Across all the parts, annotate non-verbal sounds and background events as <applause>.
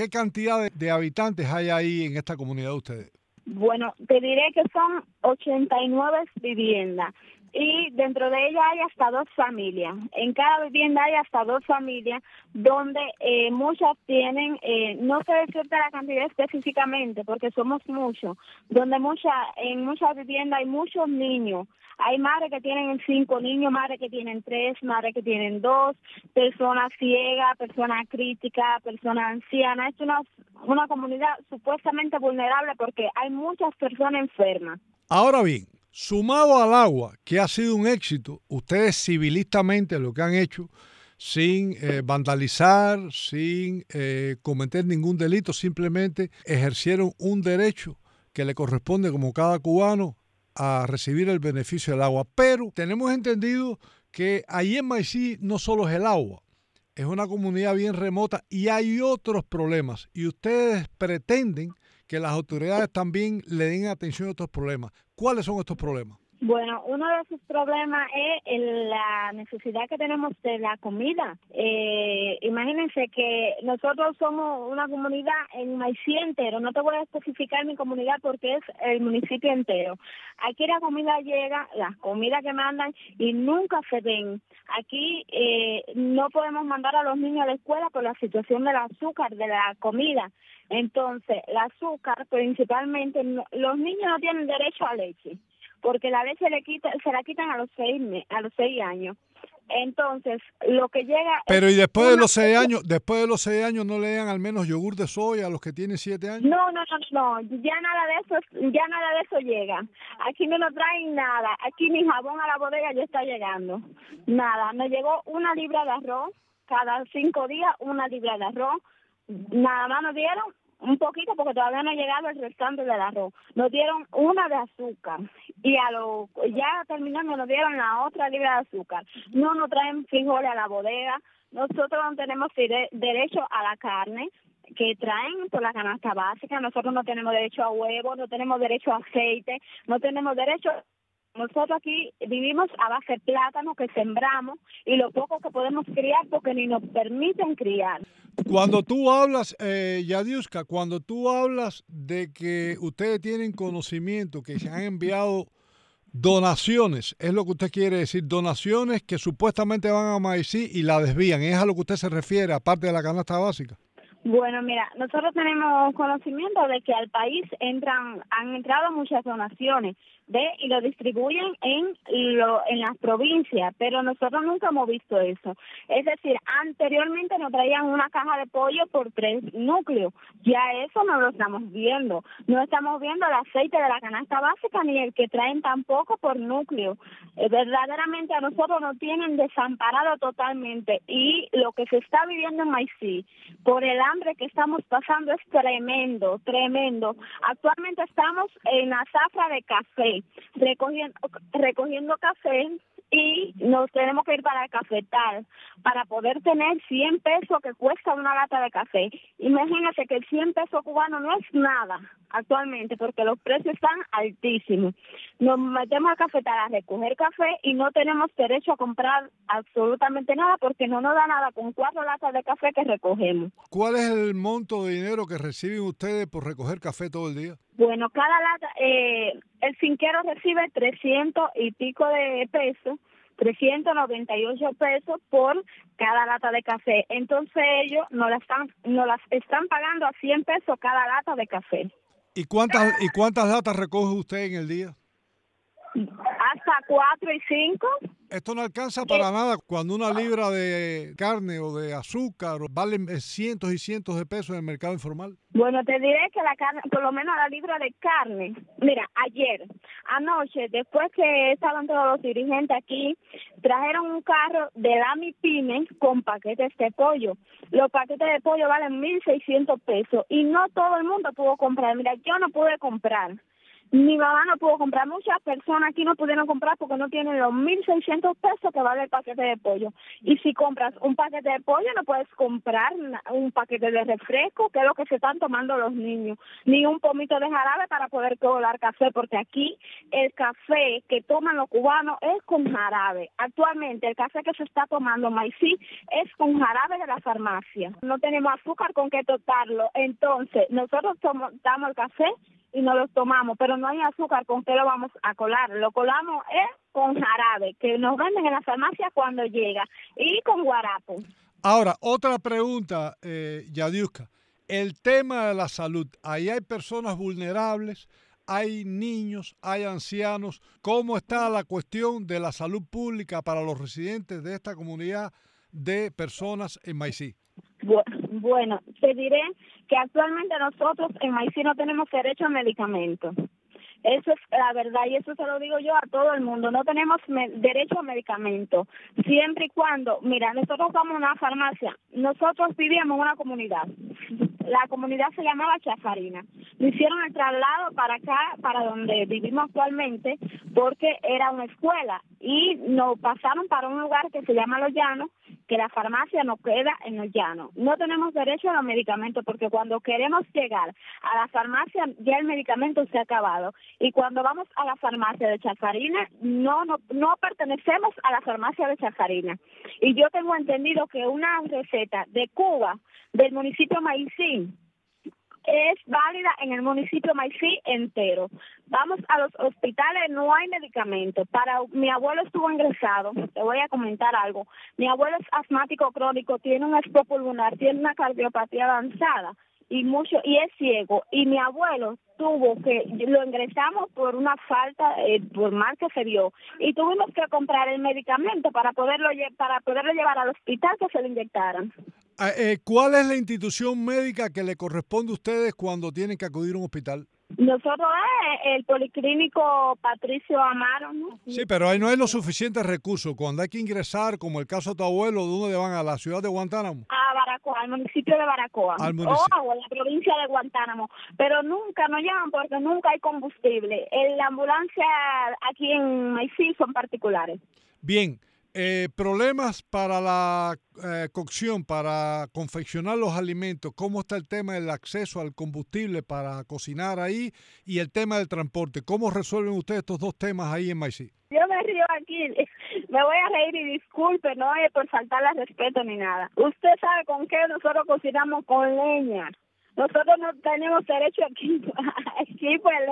¿Qué cantidad de, habitantes hay ahí en esta comunidad de ustedes? Bueno, te diré que son 89 viviendas y dentro de ella hay hasta dos familias. En cada vivienda hay hasta dos familias donde eh, muchas tienen, eh, no sé decirte la cantidad específicamente porque somos muchos, donde mucha, en muchas viviendas hay muchos niños. Hay madres que tienen cinco niños, madres que tienen tres, madres que tienen dos, personas ciegas, personas críticas, personas ancianas. Es una, una comunidad supuestamente vulnerable porque hay muchas personas enfermas. Ahora bien, Sumado al agua, que ha sido un éxito, ustedes civilistamente lo que han hecho, sin eh, vandalizar, sin eh, cometer ningún delito, simplemente ejercieron un derecho que le corresponde como cada cubano a recibir el beneficio del agua. Pero tenemos entendido que ahí en Maicí no solo es el agua, es una comunidad bien remota y hay otros problemas y ustedes pretenden que las autoridades también le den atención a estos problemas. ¿Cuáles son estos problemas? Bueno, uno de esos problemas es la necesidad que tenemos de la comida. Eh, imagínense que nosotros somos una comunidad en Maicí entero, no te voy a especificar mi comunidad porque es el municipio entero. Aquí la comida llega, las comidas que mandan y nunca se ven. Aquí eh, no podemos mandar a los niños a la escuela por la situación del azúcar, de la comida. Entonces, el azúcar principalmente, los niños no tienen derecho a leche, porque la leche le quita, se la quitan a los seis, a los seis años. Entonces, lo que llega... Pero y después de los seis años, después de los seis años no le dan al menos yogur de soya a los que tienen siete años. No, no, no, no, ya nada de eso, ya nada de eso llega. Aquí no nos traen nada, aquí ni jabón a la bodega ya está llegando. Nada, nos llegó una libra de arroz, cada cinco días una libra de arroz, nada más nos dieron un poquito porque todavía no ha llegado el restante del arroz. Nos dieron una de azúcar y a lo ya terminando nos dieron la otra libra de azúcar. No nos traen frijoles a la bodega. Nosotros no tenemos derecho a la carne que traen por la canasta básica. Nosotros no tenemos derecho a huevos, no tenemos derecho a aceite, no tenemos derecho nosotros aquí vivimos a base de plátano que sembramos y lo poco que podemos criar porque ni nos permiten criar. Cuando tú hablas, eh, Yadiuska, cuando tú hablas de que ustedes tienen conocimiento, que se han enviado donaciones, es lo que usted quiere decir, donaciones que supuestamente van a Maicí y la desvían, ¿es a lo que usted se refiere, aparte de la canasta básica? Bueno, mira, nosotros tenemos conocimiento de que al país entran, han entrado muchas donaciones, de y lo distribuyen en lo, en las provincias, pero nosotros nunca hemos visto eso. Es decir, anteriormente nos traían una caja de pollo por tres núcleos, ya eso no lo estamos viendo. No estamos viendo el aceite de la canasta básica ni el que traen tampoco por núcleo. Eh, verdaderamente a nosotros nos tienen desamparado totalmente y lo que se está viviendo en Maicí por el hambre que estamos pasando es tremendo, tremendo. Actualmente estamos en la zafra de café recogiendo, recogiendo café y nos tenemos que ir para el cafetal para poder tener 100 pesos que cuesta una lata de café. Imagínate que el 100 pesos cubano no es nada actualmente porque los precios están altísimos. Nos metemos al cafetal a recoger café y no tenemos derecho a comprar absolutamente nada porque no nos da nada con cuatro latas de café que recogemos. ¿Cuál es el monto de dinero que reciben ustedes por recoger café todo el día? Bueno, cada lata, eh, el finquero recibe 300 y pico de pesos, 398 pesos por cada lata de café. Entonces ellos nos las están, nos las están pagando a 100 pesos cada lata de café. ¿Y cuántas, ¿Y cuántas latas recoge usted en el día? Hasta cuatro y cinco. Esto no alcanza para nada cuando una libra de carne o de azúcar vale cientos y cientos de pesos en el mercado informal. Bueno, te diré que la carne, por lo menos la libra de carne, mira, ayer, anoche, después que estaban todos los dirigentes aquí, trajeron un carro de la MIPYME con paquetes de pollo. Los paquetes de pollo valen 1.600 pesos y no todo el mundo pudo comprar. Mira, yo no pude comprar mi mamá no pudo comprar, muchas personas aquí no pudieron comprar porque no tienen los 1.600 pesos que vale el paquete de pollo. Y si compras un paquete de pollo, no puedes comprar un paquete de refresco, que es lo que se están tomando los niños, ni un pomito de jarabe para poder colar café, porque aquí el café que toman los cubanos es con jarabe. Actualmente el café que se está tomando Maicí es con jarabe de la farmacia. No tenemos azúcar con que totarlo. Entonces, nosotros tomamos el café y no los tomamos, pero no hay azúcar, ¿con qué lo vamos a colar? Lo colamos es con jarabe, que nos venden en la farmacia cuando llega, y con guarapo. Ahora, otra pregunta, eh, Yadiuska. El tema de la salud. Ahí hay personas vulnerables, hay niños, hay ancianos. ¿Cómo está la cuestión de la salud pública para los residentes de esta comunidad de personas en Maicí? Bueno, te diré que actualmente nosotros en Maicí no tenemos derecho a medicamentos. Eso es la verdad y eso se lo digo yo a todo el mundo. No tenemos derecho a medicamentos. Siempre y cuando, mira, nosotros vamos a una farmacia. Nosotros vivíamos en una comunidad. La comunidad se llamaba Chafarina. hicieron el traslado para acá, para donde vivimos actualmente, porque era una escuela y nos pasaron para un lugar que se llama Los Llanos que la farmacia no queda en el llano. No tenemos derecho a los medicamentos porque cuando queremos llegar a la farmacia ya el medicamento se ha acabado y cuando vamos a la farmacia de Chafarina no no, no pertenecemos a la farmacia de Chafarina. Y yo tengo entendido que una receta de Cuba del municipio Maicín es válida en el municipio Maicí entero. Vamos a los hospitales, no hay medicamentos. Para mi abuelo estuvo ingresado, te voy a comentar algo. Mi abuelo es asmático crónico, tiene un pulmonar, tiene una cardiopatía avanzada y mucho y es ciego y mi abuelo tuvo que lo ingresamos por una falta eh, por mal que se dio y tuvimos que comprar el medicamento para poderlo para poderlo llevar al hospital que se lo inyectaran eh, ¿Cuál es la institución médica que le corresponde a ustedes cuando tienen que acudir a un hospital? Nosotros es el Policlínico Patricio Amaro. ¿no? Sí, pero ahí no hay los suficientes recursos. Cuando hay que ingresar, como el caso de tu abuelo, ¿de dónde van? ¿A la ciudad de Guantánamo? A Baracoa, al municipio de Baracoa. Al municipio. O a la provincia de Guantánamo. Pero nunca nos llaman porque nunca hay combustible. La ambulancia aquí en Maicí son particulares. Bien. Eh, problemas para la eh, cocción, para confeccionar los alimentos, cómo está el tema del acceso al combustible para cocinar ahí y el tema del transporte. ¿Cómo resuelven ustedes estos dos temas ahí en Maicí? Yo me río aquí, <laughs> me voy a reír y disculpe, no es por faltarle respeto ni nada. Usted sabe con qué nosotros cocinamos con leña. Nosotros no tenemos derecho <laughs> a equipo,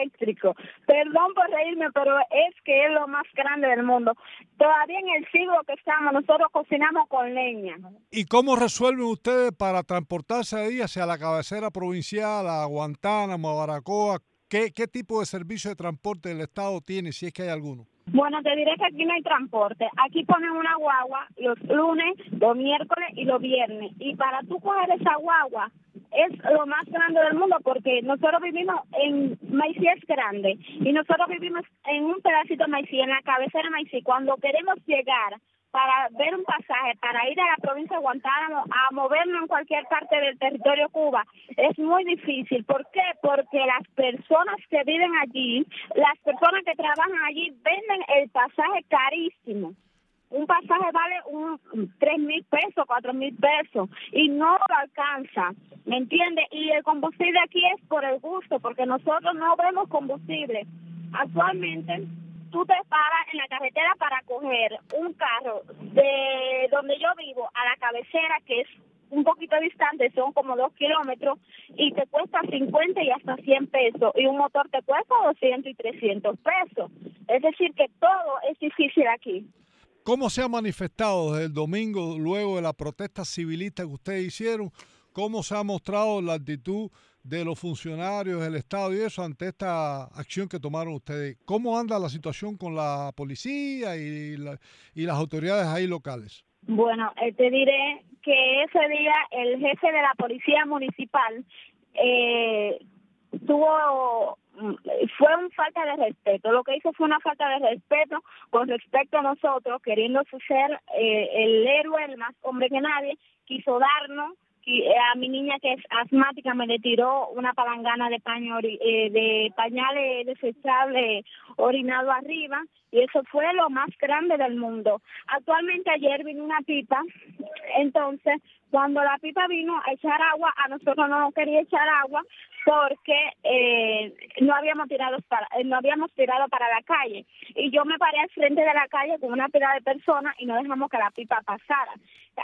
eléctrico. Perdón por reírme, pero es que es lo más grande del mundo. Todavía en el siglo que estamos, nosotros cocinamos con leña. ¿Y cómo resuelven ustedes para transportarse ahí hacia la cabecera provincial, a Guantánamo, a Baracoa? ¿Qué, ¿Qué tipo de servicio de transporte el Estado tiene, si es que hay alguno? Bueno, te diré que aquí no hay transporte. Aquí ponen una guagua los lunes, los miércoles y los viernes. Y para tú coger esa guagua, es lo más grande del mundo porque nosotros vivimos en Maicí es grande y nosotros vivimos en un pedacito de Maicí, en la cabecera de Maicí. Cuando queremos llegar para ver un pasaje, para ir a la provincia de Guantánamo, a movernos en cualquier parte del territorio Cuba, es muy difícil. ¿Por qué? Porque las personas que viven allí, las personas que trabajan allí, venden el pasaje carísimo un pasaje vale un tres mil pesos, cuatro mil pesos y no lo alcanza, ¿me entiende? Y el combustible aquí es por el gusto, porque nosotros no vemos combustible. Actualmente tú te paras en la carretera para coger un carro de donde yo vivo a la cabecera, que es un poquito distante, son como dos kilómetros, y te cuesta 50 y hasta 100 pesos, y un motor te cuesta 200 y 300 pesos. Es decir, que todo es difícil aquí. ¿Cómo se ha manifestado desde el domingo, luego de la protesta civilista que ustedes hicieron? ¿Cómo se ha mostrado la actitud de los funcionarios del Estado y eso ante esta acción que tomaron ustedes? ¿Cómo anda la situación con la policía y, y las autoridades ahí locales? Bueno, eh, te diré que ese día el jefe de la policía municipal eh, tuvo fue una falta de respeto. Lo que hizo fue una falta de respeto con respecto a nosotros, queriendo ser eh, el héroe, el más hombre que nadie, quiso darnos eh, a mi niña que es asmática me le tiró una palangana de paño eh, de pañales desechables orinado arriba y eso fue lo más grande del mundo. Actualmente ayer vino una pipa, entonces cuando la pipa vino a echar agua, a nosotros no quería echar agua porque eh, no habíamos tirado para eh, no habíamos tirado para la calle y yo me paré al frente de la calle con una pila de personas y no dejamos que la pipa pasara.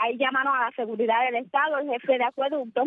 Ahí llamaron a la seguridad del estado, el jefe de acueducto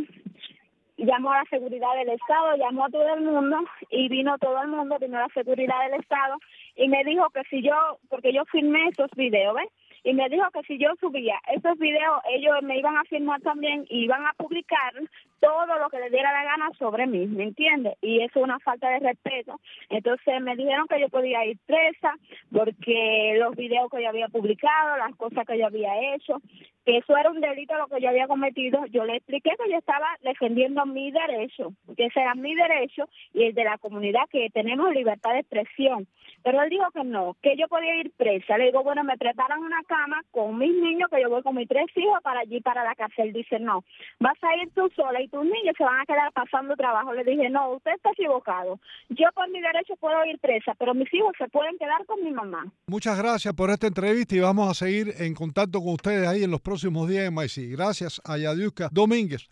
llamó a la seguridad del Estado, llamó a todo el mundo y vino todo el mundo, vino la seguridad del Estado y me dijo que si yo, porque yo filmé esos videos, ¿ves? Y me dijo que si yo subía esos videos, ellos me iban a firmar también y iban a publicar todo lo que les diera la gana sobre mí, ¿me entiendes? Y eso es una falta de respeto. Entonces me dijeron que yo podía ir presa porque los videos que yo había publicado, las cosas que yo había hecho, que eso era un delito lo que yo había cometido. Yo le expliqué que yo estaba defendiendo mi derecho, que ese era mi derecho y el de la comunidad, que tenemos libertad de expresión. Pero él dijo que no, que yo podía ir presa. Le digo, bueno, me preparan una cama con mis niños, que yo voy con mis tres hijos para allí, para la cárcel. Dice, no, vas a ir tú sola y tus niños se van a quedar pasando trabajo. Le dije, no, usted está equivocado. Yo por mi derecho puedo ir presa, pero mis hijos se pueden quedar con mi mamá. Muchas gracias por esta entrevista y vamos a seguir en contacto con ustedes ahí en los próximos días en Maicí. Gracias a Yadiuska Domínguez,